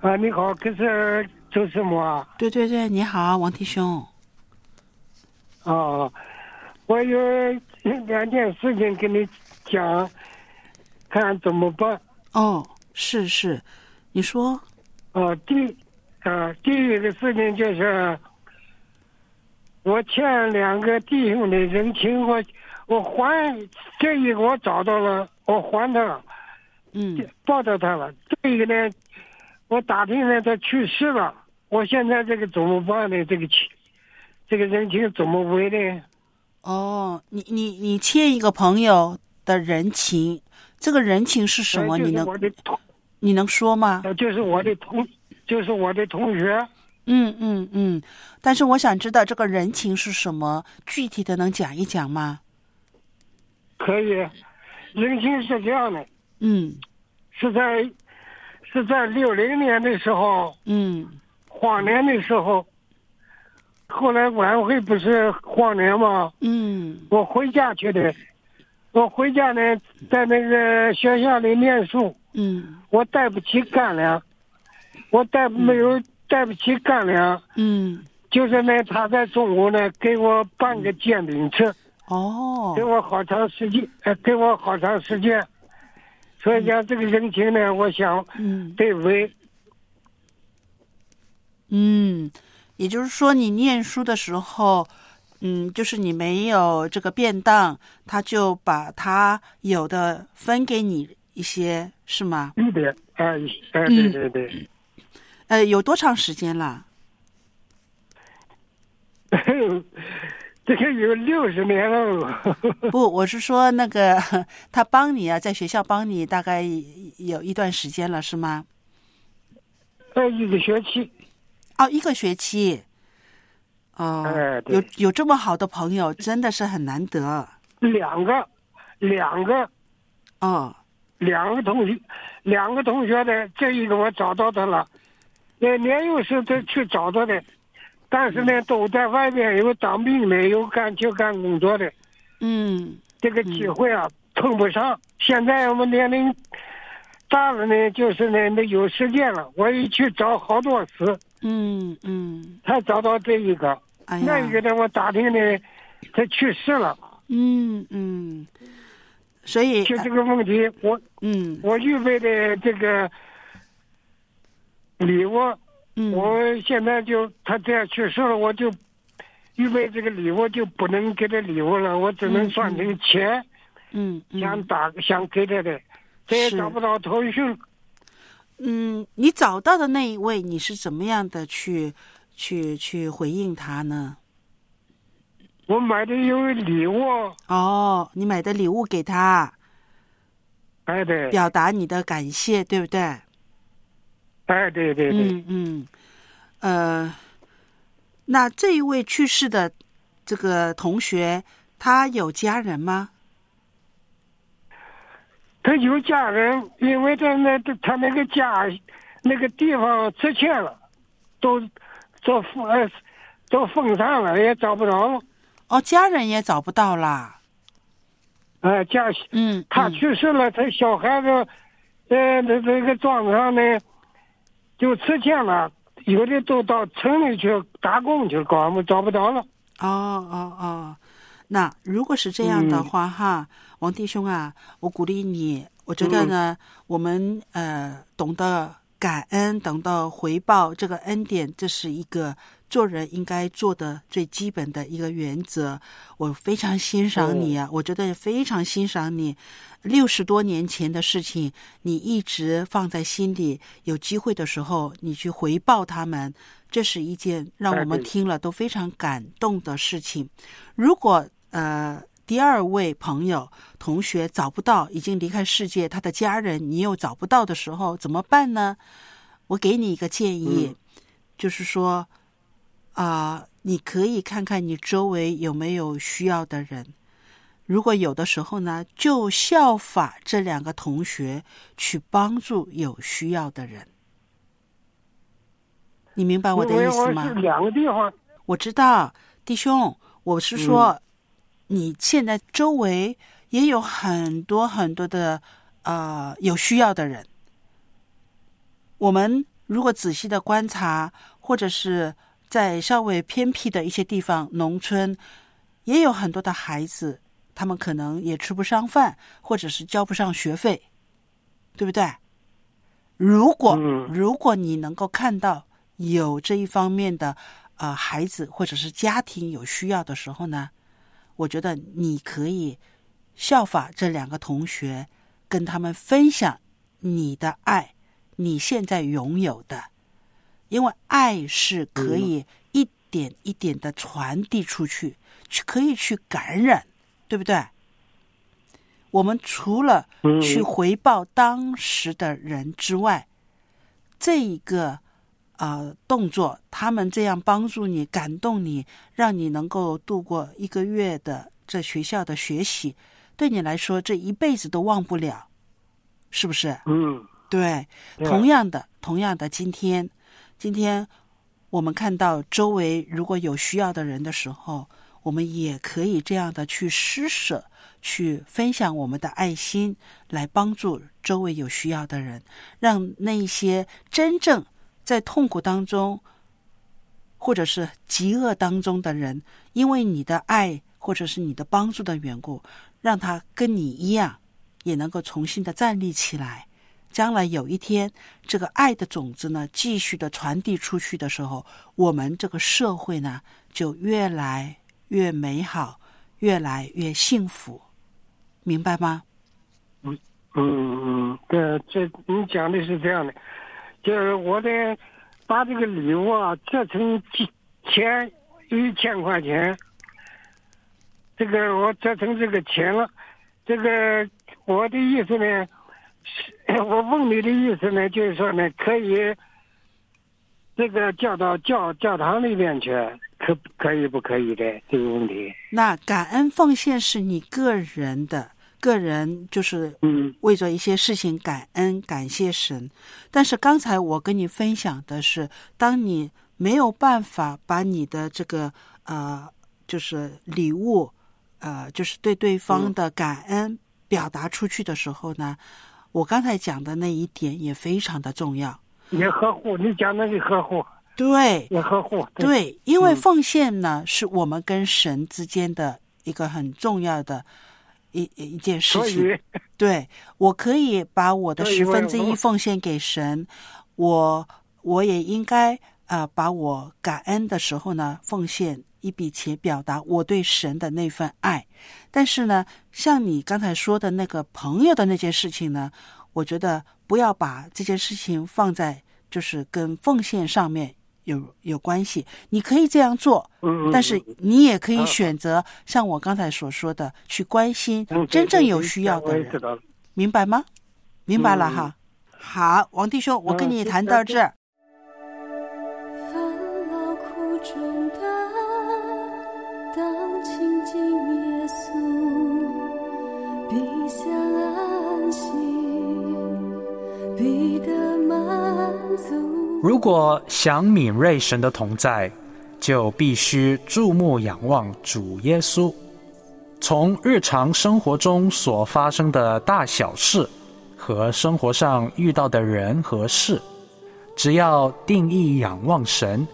啊，你好，可是周师母啊。对对对，你好，王弟兄。啊，我有两件事情跟你讲，看怎么办。哦，是是，你说。啊，第啊第一个事情就是，我欠两个弟兄的人情，我我还这一个我找到了，我还他了，嗯，报答他了。这一个呢，我打听呢，他去世了。我现在这个怎么办呢？这个情，这个人情怎么回呢？哦，你你你欠一个朋友的人情，这个人情是什么？你能你能说吗？呃就是我的同，就是我的同学。嗯嗯嗯，但是我想知道这个人情是什么，具体的能讲一讲吗？可以，人情是这样的，嗯是在是在六零年的时候，嗯。荒年的时候，后来晚会不是荒年吗？嗯。我回家去的，我回家呢，在那个学校里念书，嗯。我带不起干粮，我带没有带不起干粮，嗯，就是呢，他在中午呢给我办个煎饼吃，哦。给我好长时间，呃，给我好长时间，所以讲这个人情呢，我想嗯对为？嗯，也就是说，你念书的时候，嗯，就是你没有这个便当，他就把他有的分给你一些，是吗？对的，哎哎，嗯对对对，呃，有多长时间了？这个有六十年了，不，我是说那个他帮你啊，在学校帮你大概有一段时间了，是吗？呃，一个学期，哦，一个学期。哦，哎有有这么好的朋友，真的是很难得。两个，两个，哦，两个同学，两个同学的，这一个我找到他了，那，年幼时他去找他的，但是呢，都在外边有当兵的，有干去干工作的。嗯这这个机会啊碰不上。现在我们年龄大了呢，就是呢没有时间了。我一去找好多次，嗯嗯，才找到这一个。哎那一，个呢，我打听呢，他去世了。嗯嗯，所以就这个问题，我嗯我预备的这个礼物，嗯，我现在就他这样去世了，我就预备这个礼物就不能给他礼物了，我只能算成钱，嗯想嗯打想给他的，这也找不到头绪。嗯，你找到的那一位，你是怎么样的去去去回应他呢？我买的有礼物，哦，你买的礼物给他，哎对，表达你的感谢，对不对？哎对对对，嗯嗯，呃，那这一位去世的这个同学，他有家人吗？他有家人，因为他那他那个家那个地方拆迁了，都都封呃都封上了，也找不着了。哦，家人也找不到啦。哎，家嗯，他嗯去世了，他小孩子，呃，那那个庄子上呢，就拆迁了，有的都到城里去打工去了，搞我们找不着了。哦哦哦，那如果是这样的嗯话，哈，王弟兄啊，我鼓励你，我觉得呢，我们呃懂得感恩，懂得回报这个恩典，这是一个做人应该做的最基本的一个原则。我非常欣赏你啊，我觉得非常欣赏你。六十多年前的事情，你一直放在心里，有机会的时候你去回报他们，这是一件让我们听了都非常感动的事情。如果呃第二位朋友同学找不到，已经离开世界，他的家人你又找不到的时候，怎么办呢？我给你一个建议，就是说啊、你可以看看你周围有没有需要的人。如果有的时候呢，就效法这两个同学去帮助有需要的人。你明白我的意思吗？我是两个地方，我知道，弟兄，我是说，你现在周围也有很多很多的呃有需要的人。我们如果仔细的观察，或者是在稍微偏僻的一些地方，农村也有很多的孩子，他们可能也吃不上饭，或者是交不上学费，对不对？如果、嗯如果你能够看到有这一方面的呃孩子或者是家庭有需要的时候呢，我觉得你可以效法这两个同学，跟他们分享你的爱，你现在拥有的，因为爱是可以一点一点的传递出去，去可以去感染，对不对？我们除了嗯去回报当时的人之外，这一个呃动作，他们这样帮助你、感动你，让你能够度过一个月的这学校的学习，对你来说这一辈子都忘不了，是不是？嗯，对同样的，同样的，今天，今天我们看到周围如果有需要的人的时候，我们也可以这样的去施舍，去分享我们的爱心，来帮助周围有需要的人，让那一些真正在痛苦当中，或者是极恶当中的人，因为你的爱或者是你的帮助的缘故，让他跟你一样，也能够重新的站立起来。将来有一天，这个爱的种子呢，继续的传递出去的时候，我们这个社会呢，就越来越美好，越来越幸福，明白吗？嗯嗯嗯，对，这你讲的是这样的，就是我得把这个礼物啊折成几钱一千块钱，这个我折成这个钱了，这个我的意思呢，我问你的意思呢，就是说呢，可以这个叫到教教堂里面去，可可以不可以的这个问题？那感恩奉献是你个人的，个人就是嗯为着一些事情感恩感谢神。但是刚才我跟你分享的是，当你没有办法把你的这个呃，就是礼物呃，就是对对方的感恩表达出去的时候呢，我刚才讲的那一点也非常的重要。也呵护，你讲的是呵护，对，也呵护。对，因为奉献呢，是我们跟神之间的一个很重要的一一件事情。对我可以把我的十分之一奉献给神，我我也应该啊、呃把我感恩的时候呢，奉献一笔钱，表达我对神的那份爱。但是呢，像你刚才说的那个朋友的那件事情呢，我觉得不要把这件事情放在就是跟奉献上面有有关系。你可以这样做，嗯，但是你也可以选择像我刚才所说的，去关心嗯真正有需要的人。明白吗？明白了嗯哈。好，王弟兄，我跟你谈到这儿。如果想敏锐神的同在，就必须注目仰望主耶稣。从日常生活中所发生的大小事和生活上遇到的人和事，只要定义仰望神，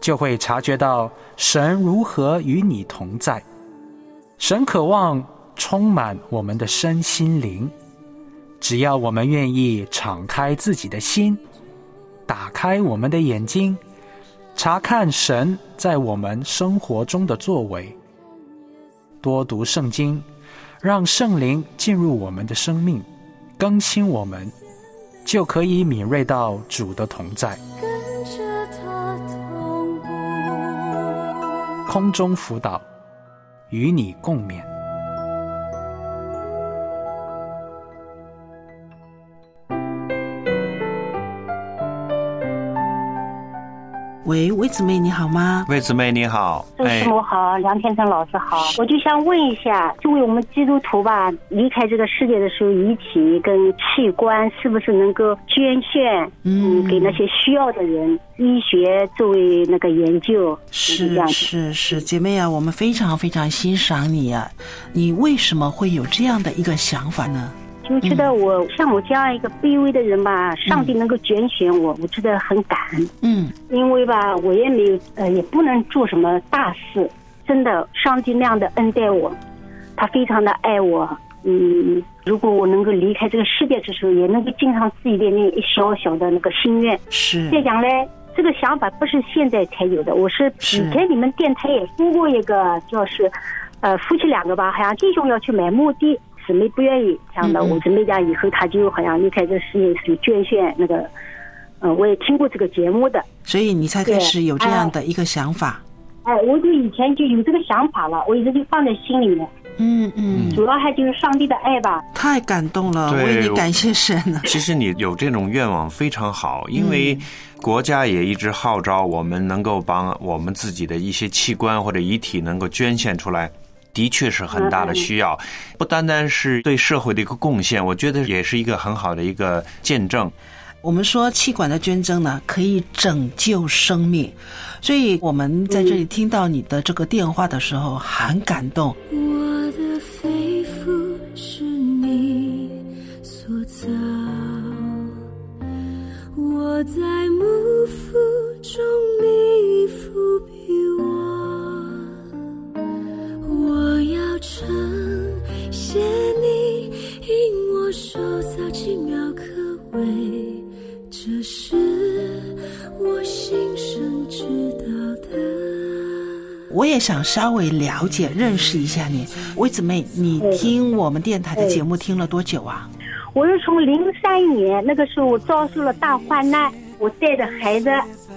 就会察觉到神如何与你同在。神渴望充满我们的身心灵，只要我们愿意敞开自己的心。打开我们的眼睛，查看神在我们生活中的作为。多读圣经，让圣灵进入我们的生命，更新我们，就可以敏锐到主的同在。空中辅导，与你共勉。喂，魏姊妹，你好吗？魏姊妹你好，周师母好，梁天成老师好，我就想问一下，作为我们基督徒吧，离开这个世界的时候，遗体跟器官是不是能够捐献，嗯给那些需要的人？医学作为那个研究，是。是是，姐妹啊，我们非常非常欣赏你啊！你为什么会有这样的一个想法呢？就觉得我像我这样一个卑微的人吧，上帝能够拣选我，我觉得很感恩。嗯因为吧，我也没有呃，也不能做什么大事。真的，上帝那样的恩待我，他非常的爱我。嗯，如果我能够离开这个世界的时候，也能够尽上自己的那一小小的那个心愿。是再讲嘞，这个想法不是现在才有的，我是是以前你们电台也说过一个，就是，呃，夫妻两个吧，好像弟兄要去买墓地，姊妹不愿意，这样的，嗯嗯。我姊妹家以后他就好像离开这个世界是捐献那个，嗯、我也听过这个节目的，所以你才开始有这样的一个想法。哎，我就以前就有这个想法了，我一直就放在心里面，嗯嗯，主要还就是上帝的爱吧，太感动了，对为你感谢神了。其实你有这种愿望非常好，因为国家也一直号召我们能够帮我们自己的一些器官或者遗体能够捐献出来。的确是很大的需要，不单单是对社会的一个贡献，我觉得也是一个很好的一个见证。我们说气管的捐赠呢，可以拯救生命，所以我们在这里听到你的这个电话的时候，很感动。我的肺腑是你所造，我在稍微了解、认识一下你，魏姊妹，你听我们电台的节目听了多久啊？我是从零三年那个时候，我遭受了大患难，我带着孩子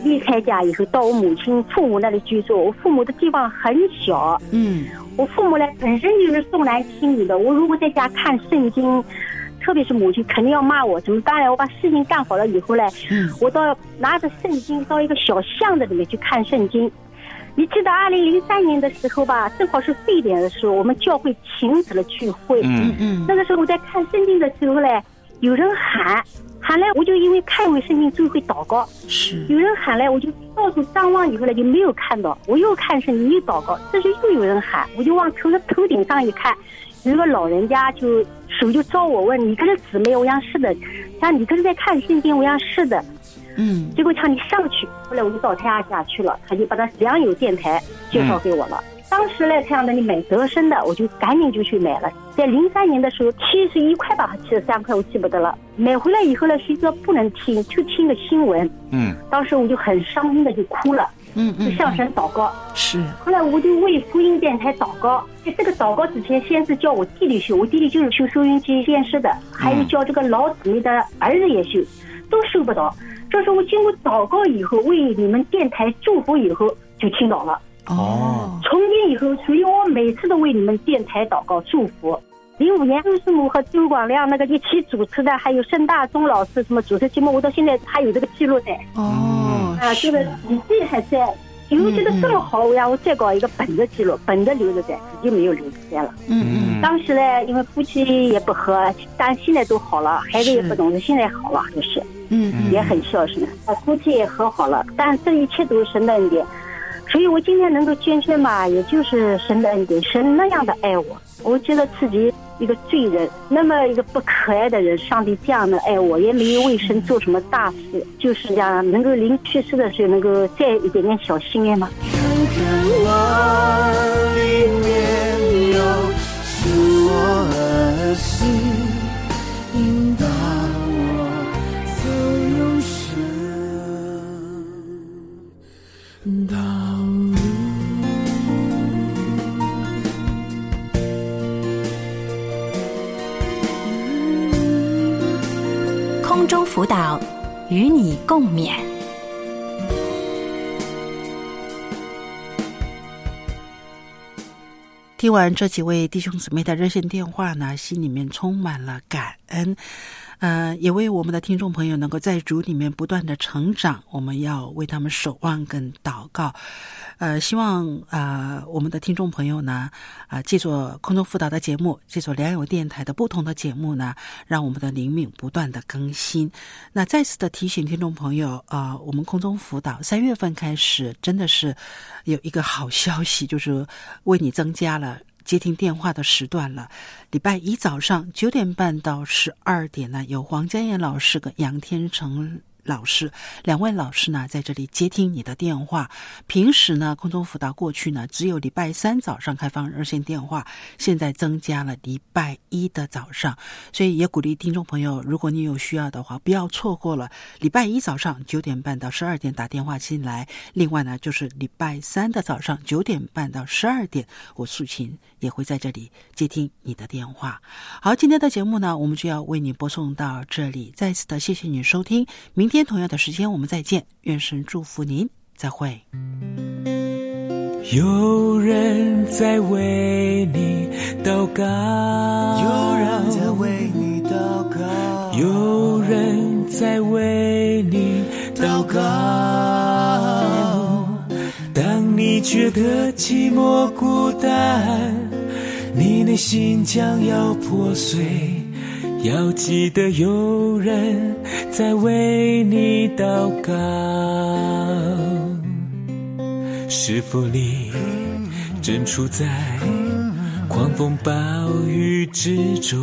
离开家以后，到我母亲、父母那里居住。我父母的地方很小，嗯我父母呢本身就是重男轻女的。我如果在家看圣经，特别是母亲肯定要骂我。怎么办呢？我把事情干好了以后呢，嗯我到拿着圣经到一个小巷子里面去看圣经。你记得二零零三年的时候吧，正好是非典的时候，我们教会停止了聚会。嗯。嗯那个时候我在看圣经的时候呢，有人喊喊来我就因为看过圣经就会祷告，是。有人喊来我就到处张望，以后呢就没有看到，我又看圣经又祷告，这时候又有人喊，我就往头的头顶上一看，有一个老人家就手就招我问你跟着姊妹，我讲是的，像你跟着在看圣经，我讲是的，嗯，结果叫你上去，后来我就到他家下去了，他就把他良友电台介绍给我了。当时呢，太阳那里买德生的，我就赶紧就去买了。在零三年的时候，七十一块吧，还七十三块，我记不得了。买回来以后呢，谁知道不能听，就听个新闻。嗯当时我就很伤心的就哭了，嗯就向神祷告。是后来我就为福音电台祷告，在这个祷告之前，先是叫我弟弟修，我弟弟就是修收音机电视的，还有叫这个老姊妹的儿子也修，都收不到。这是我经过祷告以后，为你们电台祝福以后，就听到了。哦，从今以后，所以我每次都为你们电台祷告祝福。零五年，周师母和周广亮那个一起主持的，还有盛大钟老师什么主持节目，我到现在还有这个记录在。哦，啊，这个笔记还在。因为觉得这么好，我让我再搞一个本子记录，本子留着在，就没有留在了。嗯嗯，当时呢，因为夫妻也不和，但现在都好了，孩子也不懂事，现在好了，就是，嗯也很孝顺，啊，夫妻也和好了，但这一切都是神的恩典。所以我今天能够捐献吧，也就是神的恩典，神那样的爱我，我觉得自己一个罪人，那么一个不可爱的人，上帝这样的爱我，也没有为神做什么大事，就是这样，能够临去世的时候能够再一点点小心愿嘛。我里面有属我的心，空中辅导，与你共勉。听完这几位弟兄姊妹的热线电话呢，心里面充满了感恩，呃，也为我们的听众朋友能够在主里面不断的成长，我们要为他们守望跟祷告，呃，希望啊、呃我们的听众朋友呢，啊、借助空中辅导的节目，借助良友电台的不同的节目呢，让我们的灵命不断的更新。那再次的提醒听众朋友，啊，我们空中辅导三月份开始真的是有一个好消息，就是为你增加了。接听电话的时段了，礼拜一早上九点半到十二点呢，有黄家燕老师跟杨天成老师两位老师呢在这里接听你的电话。平时呢，空中辅导过去呢只有礼拜三早上开放热线电话，现在增加了礼拜一的早上，所以也鼓励听众朋友，如果你有需要的话，不要错过了礼拜一早上九点半到十二点打电话进来。另外呢，就是礼拜三的早上九点半到十二点，我素琴也会在这里接听你的电话。好，今天的节目呢，我们就要为你播送到这里。再次的谢谢你收听，明天同样的时间我们再见，愿神祝福您，再会。有人在为你祷告，有人在为你祷告，有人在为你祷告。当你觉得寂寞孤单，你内心将要破碎，要记得有人在为你祷告。是否你正处在狂风暴雨之中？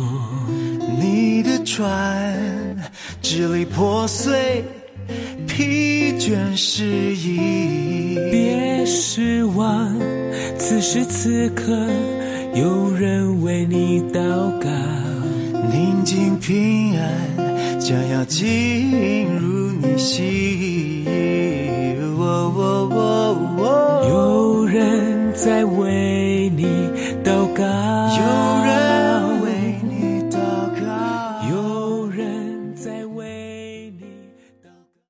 你的船支离破碎，疲倦失意。别失望，此时此刻有人为你祷告。宁静平安将要进入你心。有人在为你祷告。